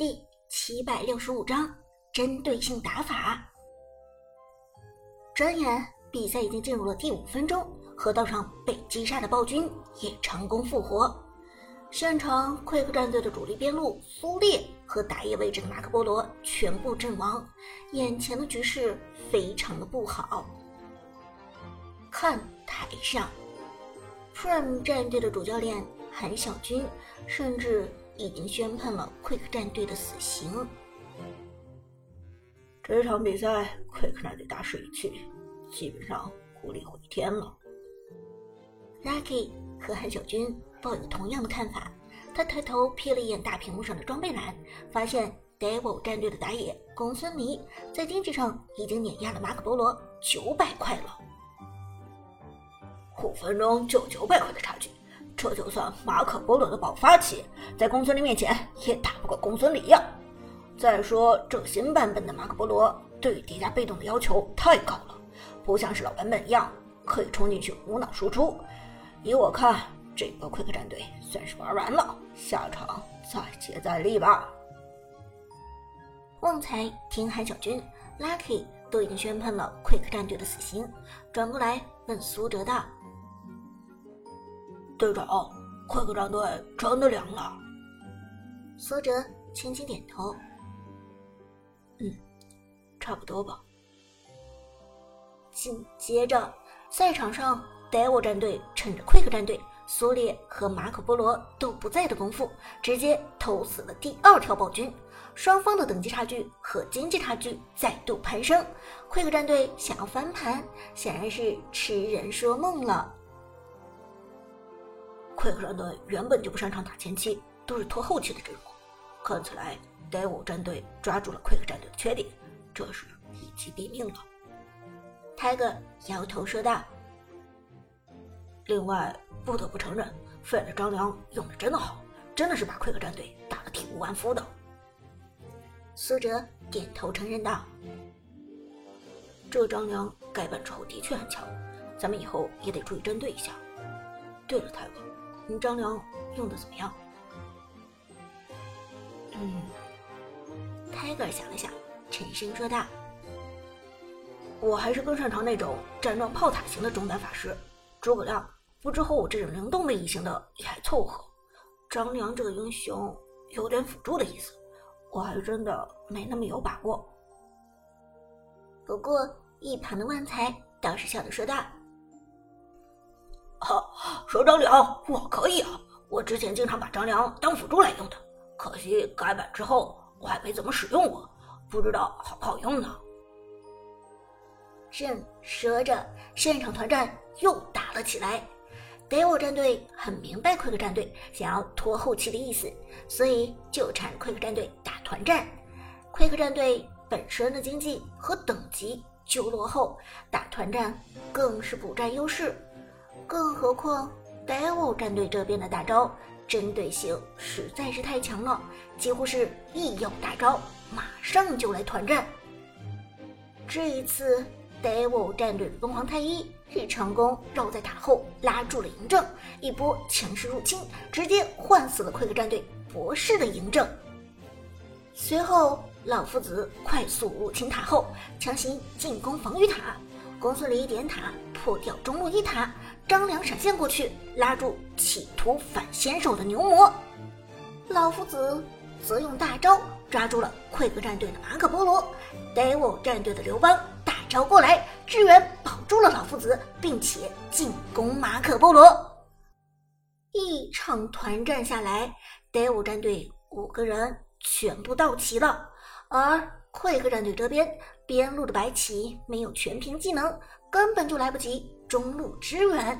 第七百六十五章针对性打法。转眼比赛已经进入了第五分钟，河道上被击杀的暴君也成功复活。现场 Quick 战队的主力边路苏烈和打野位置的马可波罗全部阵亡，眼前的局势非常的不好。看台上，Prime 战队的主教练韩小军甚至。已经宣判了 Quick 战队的死刑。这场比赛，Quick 战队大势已去，基本上无力回天了。Lucky 和韩小军抱有同样的看法。他抬头瞥了一眼大屏幕上的装备栏，发现 Devil 战队的打野公孙离在经济上已经碾压了马可波罗九百块了。五分钟就九百块的差距。这就算马可波罗的爆发期，在公孙离面前也打不过公孙离呀。再说这新版本的马可波罗对于叠加被动的要求太高了，不像是老版本一样可以冲进去无脑输出。依我看，这个 Quick 战队算是玩完了，下场再接再厉吧。旺财听韩小军、Lucky 都已经宣判了 Quick 战队的死刑，转过来问苏哲道。队长，快克战队真的凉了。苏哲轻轻点头，嗯，差不多吧。紧接着，赛场上，Devil 战队趁着 Quick 战队苏烈和马可波罗都不在的功夫，直接偷死了第二条暴君。双方的等级差距和经济差距再度攀升，Quick 战队想要翻盘，显然是痴人说梦了。Quick 战队原本就不擅长打前期，都是拖后期的阵容。看起来 Devil 战队抓住了 Quick 战队的缺点，这是一击毙命了。泰戈摇头说道：“另外，不得不承认，费尔张良用的真的好，真的是把 Quick 战队打得体无完肤的。”苏哲点头承认道：“这张良改版之后的确很强，咱们以后也得注意针对一下。对了，泰戈。”你张良用的怎么样？嗯，泰戈尔想了想，沉声说道：“我还是更擅长那种站桩炮塔型的中单法师。诸葛亮不知和我这种灵动位移型的也还凑合。张良这个英雄有点辅助的意思，我还真的没那么有把握。”不过一旁的万才倒是笑着说道。哈，说张良，我可以啊！我之前经常把张良当辅助来用的，可惜改版之后我还没怎么使用过，不知道好不好用呢。正说着，现场团战又打了起来。Devil 战队很明白快克战队想要拖后期的意思，所以就缠 Quick 战队打团战。快克战队本身的经济和等级就落后，打团战更是不占优势。更何况，Devil 战队这边的大招针对性实在是太强了，几乎是一有大招马上就来团战。这一次，Devil 战队的东皇太一是成功绕在塔后拉住了嬴政，一波强势入侵，直接换死了 Quick 战队博士的嬴政。随后，老夫子快速入侵塔后，强行进攻防御塔。公孙离点塔破掉中路一塔，张良闪现过去拉住企图反先手的牛魔，老夫子则用大招抓住了奎克战队的马可波罗，Devil 战队的刘邦大招过来支援保住了老夫子，并且进攻马可波罗。一场团战下来，Devil 战队五个人全部到齐了，而。奎克战队这边边路的白起没有全屏技能，根本就来不及中路支援。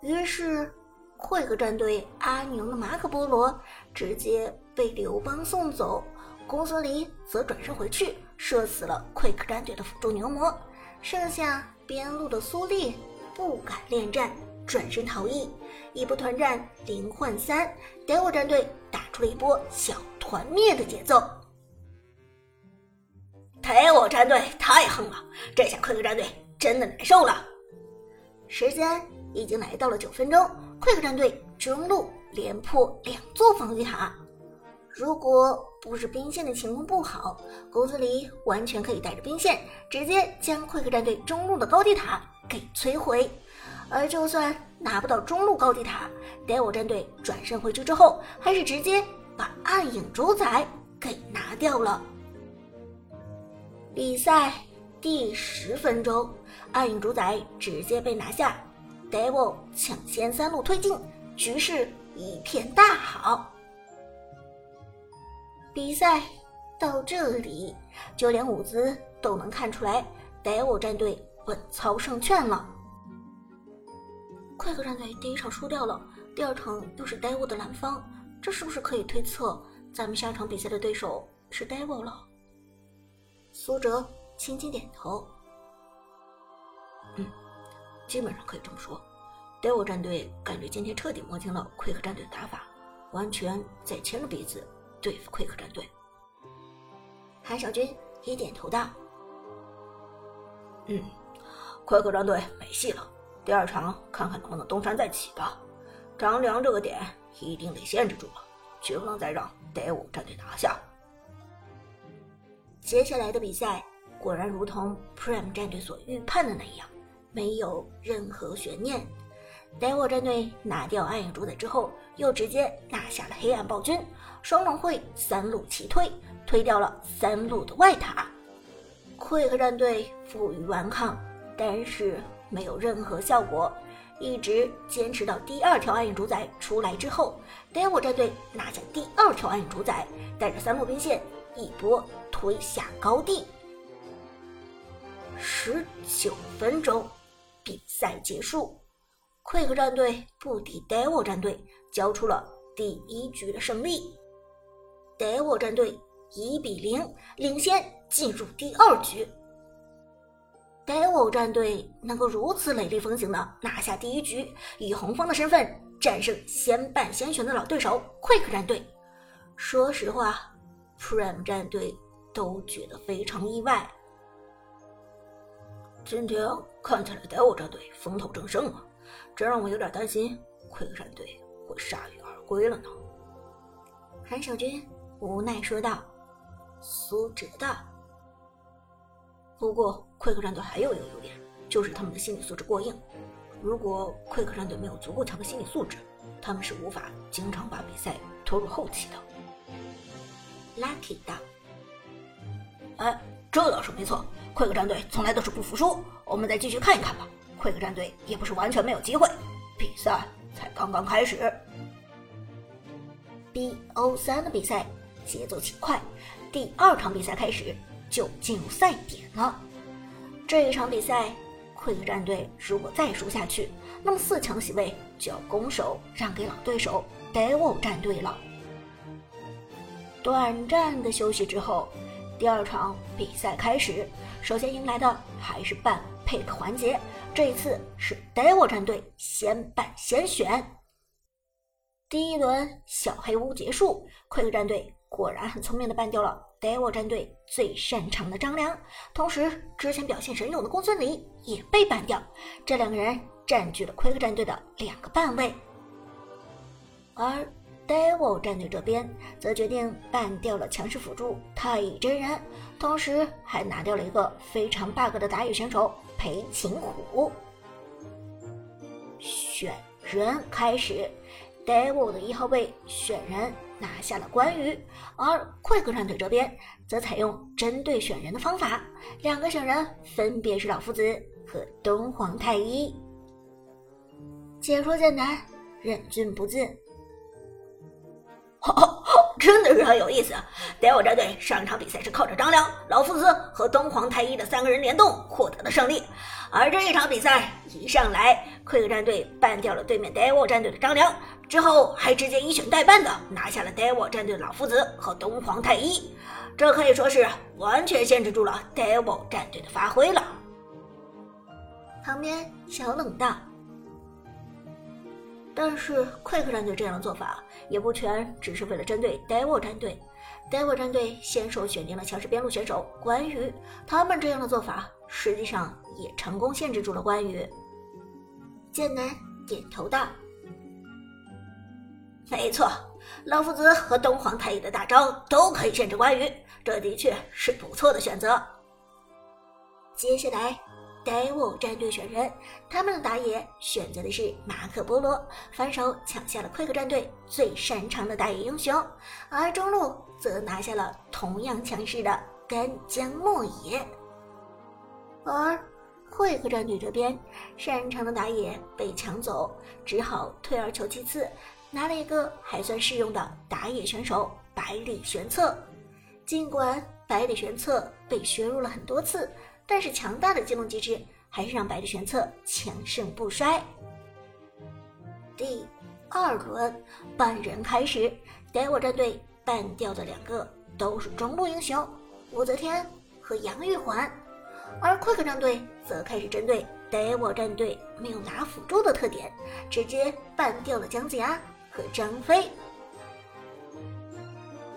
于是，奎克战队阿牛的马可波罗直接被刘邦送走，公孙离则转身回去射死了奎克战队的辅助牛魔。剩下边路的苏烈不敢恋战，转身逃逸。一波团战零换三，Devil 战队打出了一波小团灭的节奏。陪我战队太横了，这下奎克战队真的难受了。时间已经来到了九分钟，奎克战队中路连破两座防御塔。如果不是兵线的情况不好，公孙离完全可以带着兵线直接将快克战队中路的高地塔给摧毁。而就算拿不到中路高地塔，Devil 战队转身回去之后，还是直接把暗影主宰给拿掉了。比赛第十分钟，暗影主宰直接被拿下，Devil 抢先三路推进，局势一片大好。比赛到这里，就连伍兹都能看出来，Devil 战队稳操胜券了。快克战队第一场输掉了，第二场又是 Devil 的蓝方，这是不是可以推测咱们下场比赛的对手是 Devil 了？苏哲轻轻点头，嗯，基本上可以这么说。Dew 战队感觉今天彻底摸清了快克战队的打法，完全在牵着鼻子对付快克战队。韩小军也点头道：“嗯，快克战队没戏了。”第二场看看能不能东山再起吧，张良这个点一定得限制住了，绝不能再让 Dew 战队拿下。接下来的比赛果然如同 Prime 战队所预判的那样，没有任何悬念。Devil 战队拿掉暗影主宰之后，又直接拿下了黑暗暴君，双龙会三路齐推，推掉了三路的外塔。Quick 战队负隅顽抗，但是。没有任何效果，一直坚持到第二条暗影主宰出来之后，Devil 战队拿下第二条暗影主宰，带着三路兵线一波推下高地。十九分钟，比赛结束，Quick 战队不敌 Devil 战队，交出了第一局的胜利。Devil 战队一比零领先进入第二局。Devil 战队能够如此雷厉风行的拿下第一局，以红方的身份战胜先败先选的老对手 Quick 战队，说实话，Prime 战队都觉得非常意外。今天看起来 Devil 战队风头正盛啊，这让我有点担心 Quick 战队会铩羽而归了呢。韩小军无奈说道：“苏哲的。”不过，快克战队还有一个优点，就是他们的心理素质过硬。如果快克战队没有足够强的心理素质，他们是无法经常把比赛拖入后期的。Lucky 道：“哎，这倒是没错，快克战队从来都是不服输。我们再继续看一看吧。快克战队也不是完全没有机会，比赛才刚刚开始。BO 三的比赛节奏奇快，第二场比赛开始。”就进入赛点了。这一场比赛，Quick 战队如果再输下去，那么四强席位就要拱手让给老对手 Devil 战队了。短暂的休息之后，第二场比赛开始。首先迎来的还是半 pick 环节，这一次是 Devil 战队先办先选。第一轮小黑屋结束，Quick 战队果然很聪明的办掉了。Devil 战队最擅长的张良，同时之前表现神勇的公孙离也被办掉，这两个人占据了 Quick 战队的两个半位。而 Devil 战队这边则决定办掉了强势辅助太乙真人，同时还拿掉了一个非常 bug 的打野选手裴擒虎。选人开始，Devil 的一号位选人。拿下了关羽，而 Quick 战队这边则采用针对选人的方法，两个选人分别是老夫子和东皇太一。解说剑南忍俊不禁：“ 真的是很有意思。Devil 战队上一场比赛是靠着张良、老夫子和东皇太一的三个人联动获得的胜利，而这一场比赛一上来，Quick 战队办掉了对面 Devil 战队的张良。”之后还直接一选代办的拿下了 Devil 战队的老夫子和东皇太一，这可以说是完全限制住了 Devil 战队的发挥了。旁边小冷道：“但是快客战队这样的做法也不全只是为了针对 Devil 战队，Devil 战队先手选定了强势边路选手关羽，他们这样的做法实际上也成功限制住了关羽。”剑南点头道。没错老夫子和东皇太一的大招都可以限制关羽，这的确是不错的选择。接下来。戴沃战队选人，他们的打野选择的是马可波罗，反手抢下了 Quick 战队最擅长的打野英雄，而中路则拿下了同样强势的干将莫邪。而 Quick 战队这边擅长的打野被抢走，只好退而求其次，拿了一个还算适用的打野选手百里玄策。尽管百里玄策被削弱了很多次。但是强大的机动机制还是让百里玄策强盛不衰。第二轮半人开始，戴我战队半掉的两个都是中路英雄武则天和杨玉环，而 Quick 战队则开始针对戴我战队没有拿辅助的特点，直接半掉了姜子牙和张飞。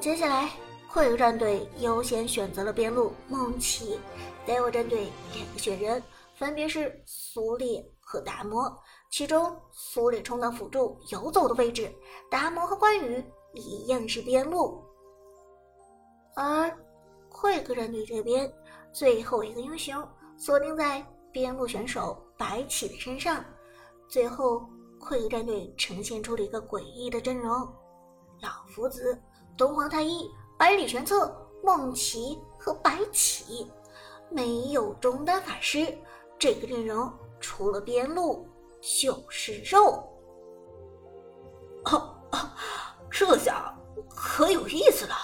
接下来，Quick 战队优先选择了边路梦奇。雷欧战队两个选人分别是苏烈和达摩，其中苏烈充当辅助游走的位置，达摩和关羽一样是边路。而慧克战队这边最后一个英雄锁定在边路选手白起的身上，最后慧克战队呈现出了一个诡异的阵容：老夫子、东皇太一、百里玄策、梦奇和白起。没有中单法师，这个阵容除了边路就是肉。哦，这下可有意思了。